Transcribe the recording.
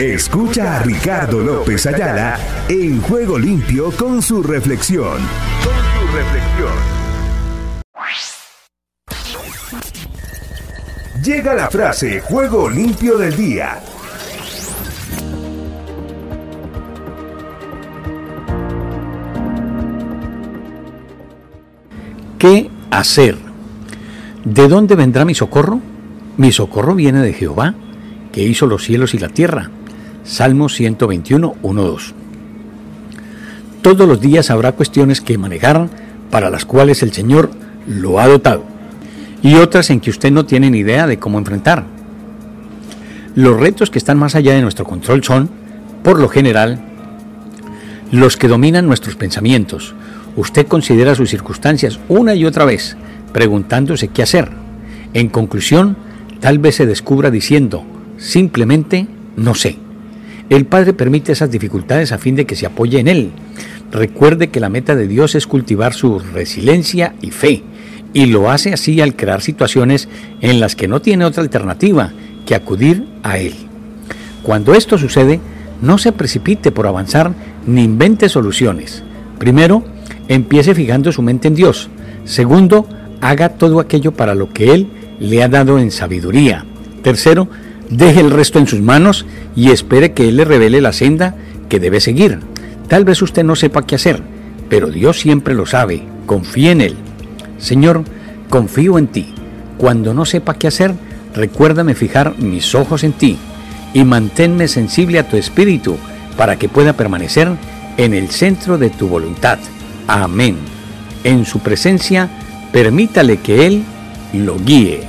Escucha a Ricardo López Ayala en Juego Limpio con su reflexión. Con su reflexión. Llega la frase Juego Limpio del Día. ¿Qué hacer? ¿De dónde vendrá mi socorro? Mi socorro viene de Jehová, que hizo los cielos y la tierra. Salmo 121, 1, 2. Todos los días habrá cuestiones que manejar para las cuales el Señor lo ha dotado y otras en que usted no tiene ni idea de cómo enfrentar. Los retos que están más allá de nuestro control son, por lo general, los que dominan nuestros pensamientos. Usted considera sus circunstancias una y otra vez, preguntándose qué hacer. En conclusión, tal vez se descubra diciendo, simplemente no sé. El Padre permite esas dificultades a fin de que se apoye en Él. Recuerde que la meta de Dios es cultivar su resiliencia y fe, y lo hace así al crear situaciones en las que no tiene otra alternativa que acudir a Él. Cuando esto sucede, no se precipite por avanzar ni invente soluciones. Primero, empiece fijando su mente en Dios. Segundo, haga todo aquello para lo que Él le ha dado en sabiduría. Tercero, Deje el resto en sus manos y espere que Él le revele la senda que debe seguir. Tal vez usted no sepa qué hacer, pero Dios siempre lo sabe. Confíe en Él. Señor, confío en ti. Cuando no sepa qué hacer, recuérdame fijar mis ojos en ti y manténme sensible a tu espíritu para que pueda permanecer en el centro de tu voluntad. Amén. En su presencia, permítale que Él lo guíe.